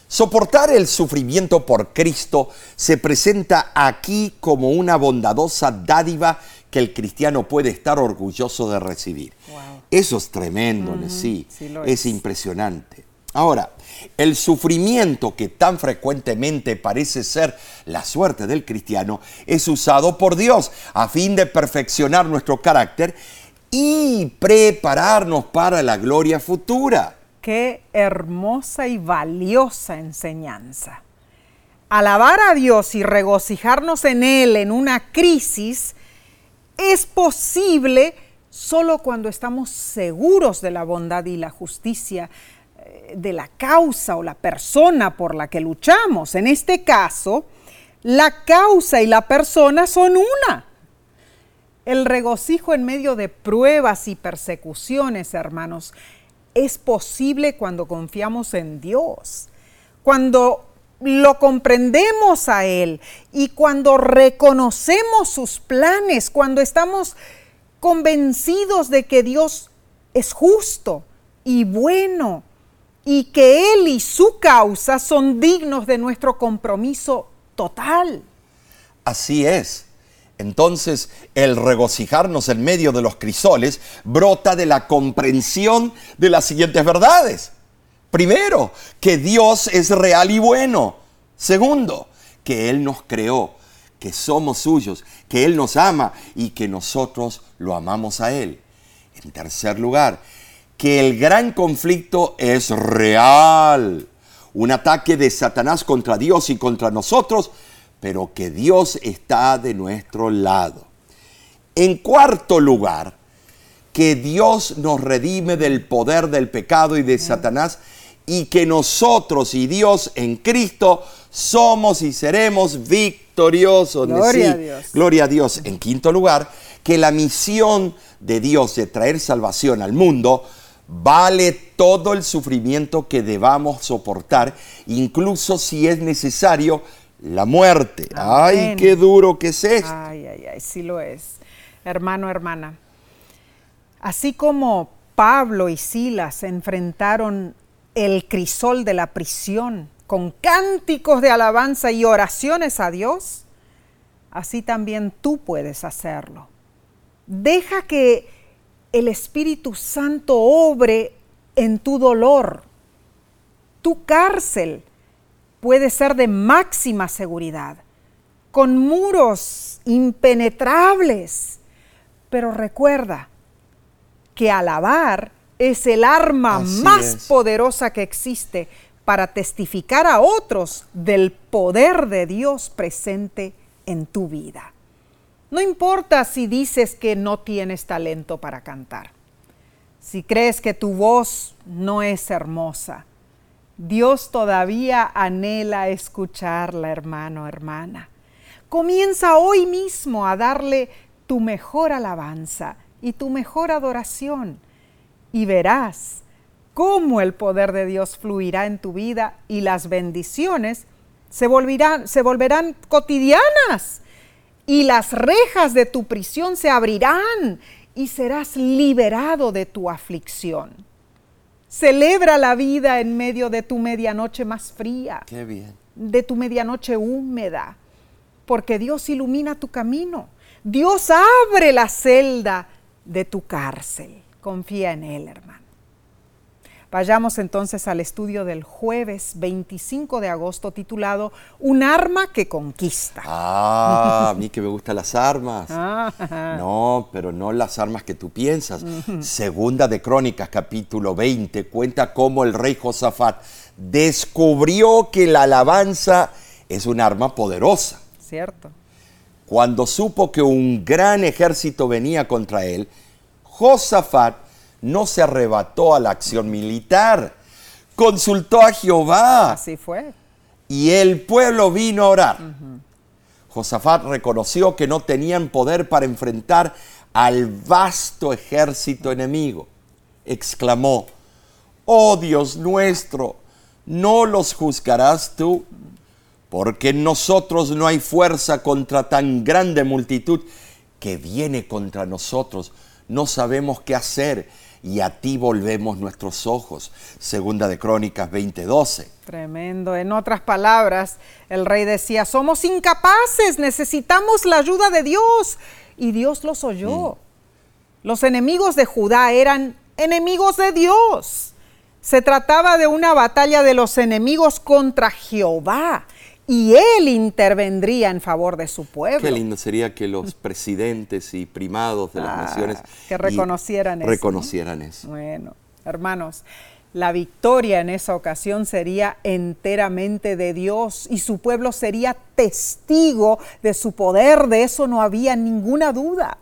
Soportar el sufrimiento por Cristo se presenta aquí como una bondadosa dádiva que el cristiano puede estar orgulloso de recibir. Eso es tremendo, sí, es impresionante. Ahora, el sufrimiento que tan frecuentemente parece ser la suerte del cristiano es usado por Dios a fin de perfeccionar nuestro carácter y prepararnos para la gloria futura. Qué hermosa y valiosa enseñanza. Alabar a Dios y regocijarnos en Él en una crisis es posible solo cuando estamos seguros de la bondad y la justicia de la causa o la persona por la que luchamos. En este caso, la causa y la persona son una. El regocijo en medio de pruebas y persecuciones, hermanos, es posible cuando confiamos en Dios, cuando lo comprendemos a Él y cuando reconocemos sus planes, cuando estamos convencidos de que Dios es justo y bueno y que Él y su causa son dignos de nuestro compromiso total. Así es. Entonces, el regocijarnos en medio de los crisoles brota de la comprensión de las siguientes verdades. Primero, que Dios es real y bueno. Segundo, que Él nos creó, que somos suyos, que Él nos ama y que nosotros lo amamos a Él. En tercer lugar, que el gran conflicto es real. Un ataque de Satanás contra Dios y contra nosotros, pero que Dios está de nuestro lado. En cuarto lugar, que Dios nos redime del poder del pecado y de Satanás y que nosotros y Dios en Cristo somos y seremos victoriosos. Gloria a Dios. Gloria a Dios. En quinto lugar, que la misión de Dios de traer salvación al mundo vale todo el sufrimiento que debamos soportar, incluso si es necesario la muerte. Ay, qué duro que es esto. Ay, ay, ay, sí lo es. Hermano, hermana, así como Pablo y Silas enfrentaron el crisol de la prisión con cánticos de alabanza y oraciones a Dios, así también tú puedes hacerlo. Deja que el Espíritu Santo obre en tu dolor. Tu cárcel puede ser de máxima seguridad, con muros impenetrables. Pero recuerda que alabar es el arma más poderosa que existe para testificar a otros del poder de Dios presente en tu vida. No importa si dices que no tienes talento para cantar, si crees que tu voz no es hermosa. Dios todavía anhela escucharla, hermano, hermana. Comienza hoy mismo a darle tu mejor alabanza y tu mejor adoración y verás cómo el poder de Dios fluirá en tu vida y las bendiciones se volverán, se volverán cotidianas y las rejas de tu prisión se abrirán y serás liberado de tu aflicción. Celebra la vida en medio de tu medianoche más fría. Qué bien. De tu medianoche húmeda. Porque Dios ilumina tu camino. Dios abre la celda de tu cárcel. Confía en Él, hermano. Vayamos entonces al estudio del jueves 25 de agosto titulado Un arma que conquista. Ah, a mí que me gustan las armas. Ah. No, pero no las armas que tú piensas. Segunda de Crónicas, capítulo 20, cuenta cómo el rey Josafat descubrió que la alabanza es un arma poderosa. Cierto. Cuando supo que un gran ejército venía contra él, Josafat no se arrebató a la acción militar, consultó a Jehová. Así fue. Y el pueblo vino a orar. Josafat reconoció que no tenían poder para enfrentar al vasto ejército enemigo. Exclamó, oh Dios nuestro, ¿no los juzgarás tú? Porque en nosotros no hay fuerza contra tan grande multitud que viene contra nosotros. No sabemos qué hacer y a ti volvemos nuestros ojos. Segunda de Crónicas 20:12. Tremendo. En otras palabras, el rey decía, somos incapaces, necesitamos la ayuda de Dios. Y Dios los oyó. Mm. Los enemigos de Judá eran enemigos de Dios. Se trataba de una batalla de los enemigos contra Jehová y él intervendría en favor de su pueblo. Qué lindo sería que los presidentes y primados de las ah, naciones que reconocieran eso. Reconocieran eso. Bueno, hermanos, la victoria en esa ocasión sería enteramente de Dios y su pueblo sería testigo de su poder, de eso no había ninguna duda.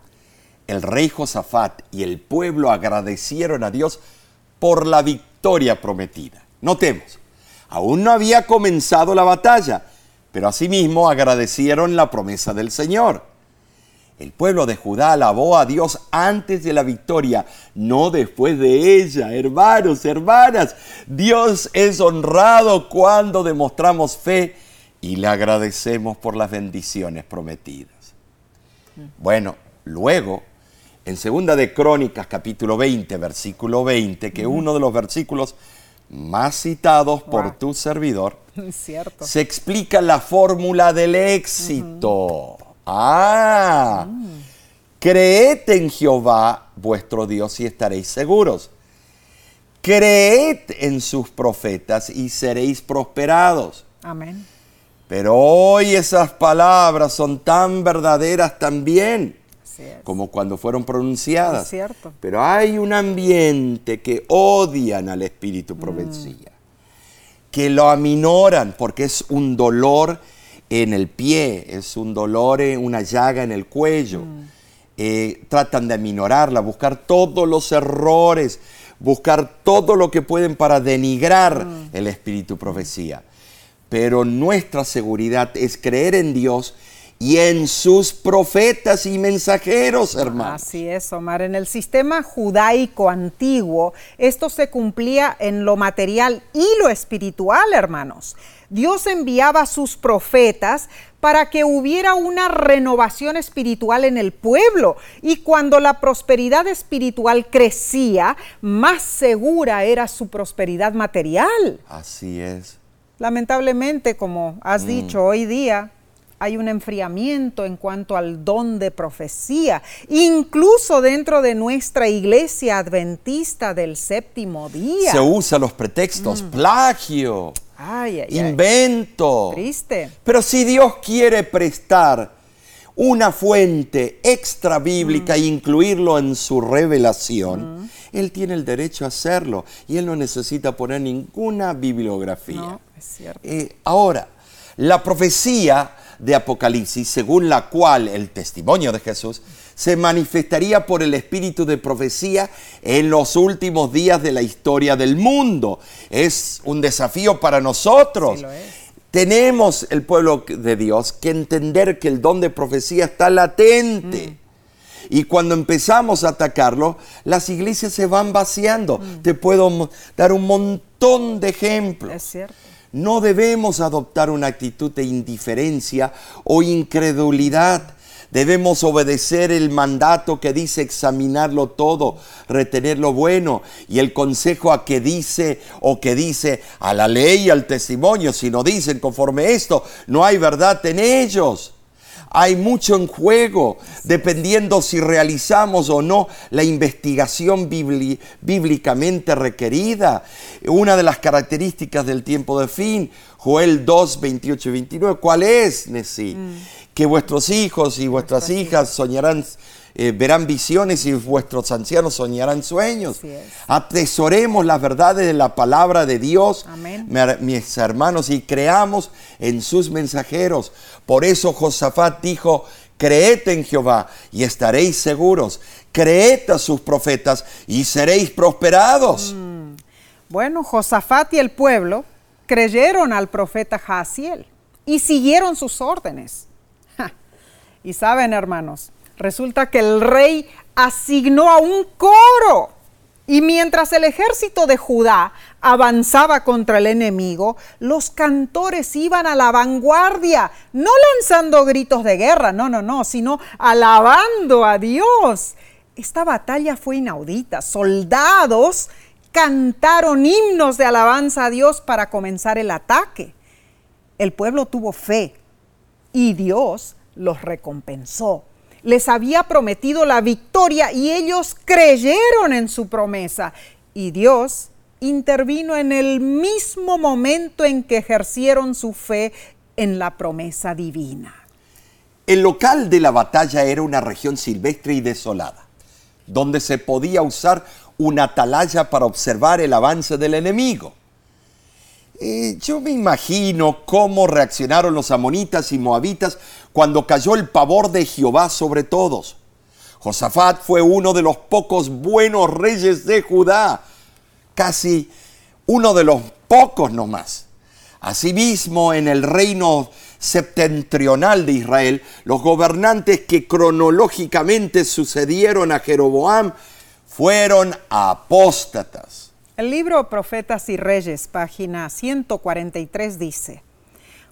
El rey Josafat y el pueblo agradecieron a Dios por la victoria prometida. Notemos, aún no había comenzado la batalla, pero asimismo agradecieron la promesa del Señor. El pueblo de Judá alabó a Dios antes de la victoria, no después de ella. Hermanos, hermanas, Dios es honrado cuando demostramos fe y le agradecemos por las bendiciones prometidas. Bueno, luego, en Segunda de Crónicas, capítulo 20, versículo 20, que uno de los versículos más citados por tu servidor, Cierto. se explica la fórmula del éxito. Ah, creed en Jehová vuestro Dios y estaréis seguros. Creed en sus profetas y seréis prosperados. Amén. Pero hoy esas palabras son tan verdaderas también como cuando fueron pronunciadas. cierto. Pero hay un ambiente que odian al espíritu profecía, que lo aminoran porque es un dolor en el pie, es un dolor, en una llaga en el cuello. Mm. Eh, tratan de aminorarla, buscar todos los errores, buscar todo lo que pueden para denigrar mm. el espíritu profecía. Pero nuestra seguridad es creer en Dios y en sus profetas y mensajeros, hermano. Así es, Omar. En el sistema judaico antiguo, esto se cumplía en lo material y lo espiritual, hermanos. Dios enviaba a sus profetas para que hubiera una renovación espiritual en el pueblo. Y cuando la prosperidad espiritual crecía, más segura era su prosperidad material. Así es. Lamentablemente, como has mm. dicho hoy día, hay un enfriamiento en cuanto al don de profecía, incluso dentro de nuestra iglesia adventista del séptimo día. Se usan los pretextos, mm. plagio, invento. Triste. Pero si Dios quiere prestar una fuente extra bíblica e incluirlo en su revelación, mm. Él tiene el derecho a hacerlo y Él no necesita poner ninguna bibliografía. No, es cierto. Eh, ahora, la profecía de Apocalipsis, según la cual el testimonio de Jesús se manifestaría por el espíritu de profecía en los últimos días de la historia del mundo. Es un desafío para nosotros. Tenemos el pueblo de Dios que entender que el don de profecía está latente. Mm. Y cuando empezamos a atacarlo, las iglesias se van vaciando. Mm. Te puedo dar un montón de ejemplos. Es cierto. No debemos adoptar una actitud de indiferencia o incredulidad. Debemos obedecer el mandato que dice examinarlo todo, retener lo bueno y el consejo a que dice o que dice a la ley y al testimonio. Si no dicen conforme esto, no hay verdad en ellos. Hay mucho en juego, dependiendo si realizamos o no la investigación bíblicamente requerida. Una de las características del tiempo de fin, Joel 2, 28 y 29, ¿cuál es, Nesí? Mm. Que vuestros hijos y vuestras hijas soñarán eh, verán visiones y vuestros ancianos soñarán sueños. Atesoremos las verdades de la palabra de Dios, mis hermanos, y creamos en sus mensajeros. Por eso Josafat dijo, creed en Jehová y estaréis seguros. Creed a sus profetas y seréis prosperados. Mm. Bueno, Josafat y el pueblo creyeron al profeta Jaciel y siguieron sus órdenes. Y saben, hermanos, Resulta que el rey asignó a un coro. Y mientras el ejército de Judá avanzaba contra el enemigo, los cantores iban a la vanguardia, no lanzando gritos de guerra, no, no, no, sino alabando a Dios. Esta batalla fue inaudita. Soldados cantaron himnos de alabanza a Dios para comenzar el ataque. El pueblo tuvo fe y Dios los recompensó les había prometido la victoria y ellos creyeron en su promesa. Y Dios intervino en el mismo momento en que ejercieron su fe en la promesa divina. El local de la batalla era una región silvestre y desolada, donde se podía usar una atalaya para observar el avance del enemigo. Eh, yo me imagino cómo reaccionaron los amonitas y moabitas cuando cayó el pavor de Jehová sobre todos. Josafat fue uno de los pocos buenos reyes de Judá, casi uno de los pocos nomás. Asimismo, en el reino septentrional de Israel, los gobernantes que cronológicamente sucedieron a Jeroboam fueron apóstatas. El libro Profetas y Reyes, página 143, dice,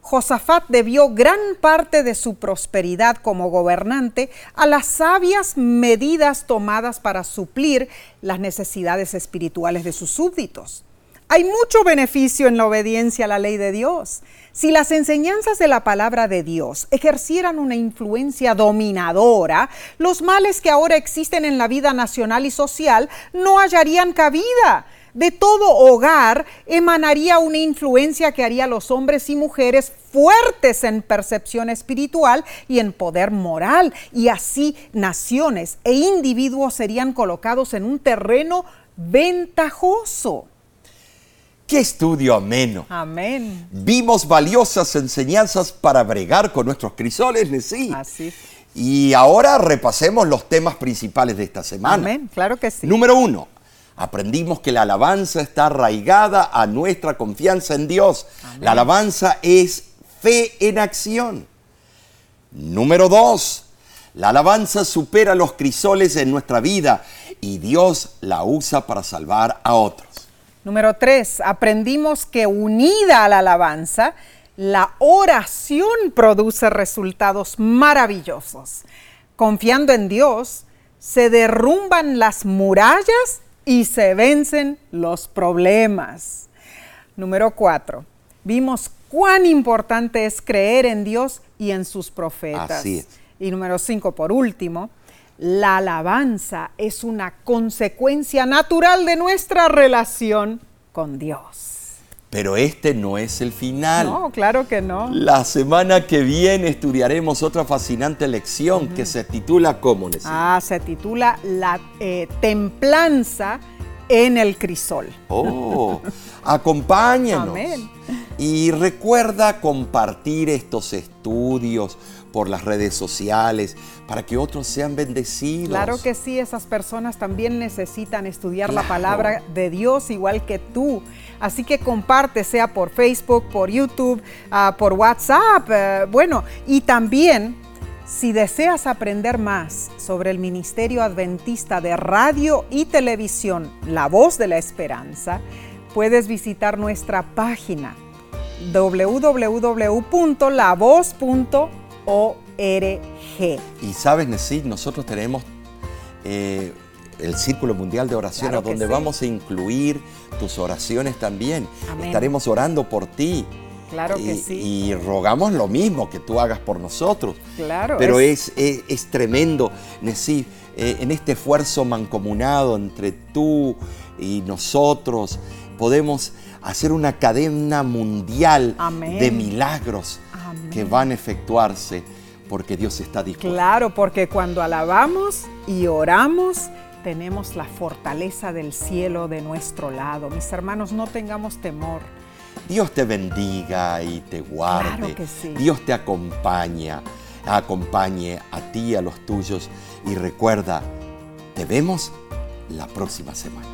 Josafat debió gran parte de su prosperidad como gobernante a las sabias medidas tomadas para suplir las necesidades espirituales de sus súbditos. Hay mucho beneficio en la obediencia a la ley de Dios. Si las enseñanzas de la palabra de Dios ejercieran una influencia dominadora, los males que ahora existen en la vida nacional y social no hallarían cabida de todo hogar emanaría una influencia que haría a los hombres y mujeres fuertes en percepción espiritual y en poder moral. Y así naciones e individuos serían colocados en un terreno ventajoso. ¡Qué estudio ameno! Amén. Vimos valiosas enseñanzas para bregar con nuestros crisoles, sí. Así. Y ahora repasemos los temas principales de esta semana. Amén, claro que sí. Número uno, Aprendimos que la alabanza está arraigada a nuestra confianza en Dios. La alabanza es fe en acción. Número dos, la alabanza supera los crisoles en nuestra vida y Dios la usa para salvar a otros. Número tres, aprendimos que unida a la alabanza, la oración produce resultados maravillosos. Confiando en Dios, se derrumban las murallas y se vencen los problemas. Número cuatro, vimos cuán importante es creer en Dios y en sus profetas. Así Y número cinco, por último, la alabanza es una consecuencia natural de nuestra relación con Dios. Pero este no es el final. No, claro que no. La semana que viene estudiaremos otra fascinante lección que se titula ¿cómo? Ah, se titula La eh, templanza en el crisol. Oh, acompáñenos. Amén. Y recuerda compartir estos estudios por las redes sociales para que otros sean bendecidos. Claro que sí, esas personas también necesitan estudiar la palabra de Dios igual que tú. Así que comparte, sea por Facebook, por YouTube, ah, por WhatsApp, eh, bueno, y también si deseas aprender más sobre el Ministerio Adventista de Radio y Televisión, La Voz de la Esperanza, puedes visitar nuestra página www.lavoz.org. Y sabes, Nessie, nosotros tenemos eh, el Círculo Mundial de Oración, a donde vamos a incluir tus oraciones también. Estaremos orando por ti. Claro que sí. Y rogamos lo mismo que tú hagas por nosotros. Claro. Pero es, es, tremendo, Nesí, eh, en este esfuerzo mancomunado entre tú y nosotros, podemos hacer una cadena mundial de milagros que van a efectuarse porque Dios está dispuesto. Claro, porque cuando alabamos y oramos, tenemos la fortaleza del cielo de nuestro lado. Mis hermanos, no tengamos temor. Dios te bendiga y te guarde. Claro que sí. Dios te acompaña, acompañe a ti y a los tuyos. Y recuerda, te vemos la próxima semana.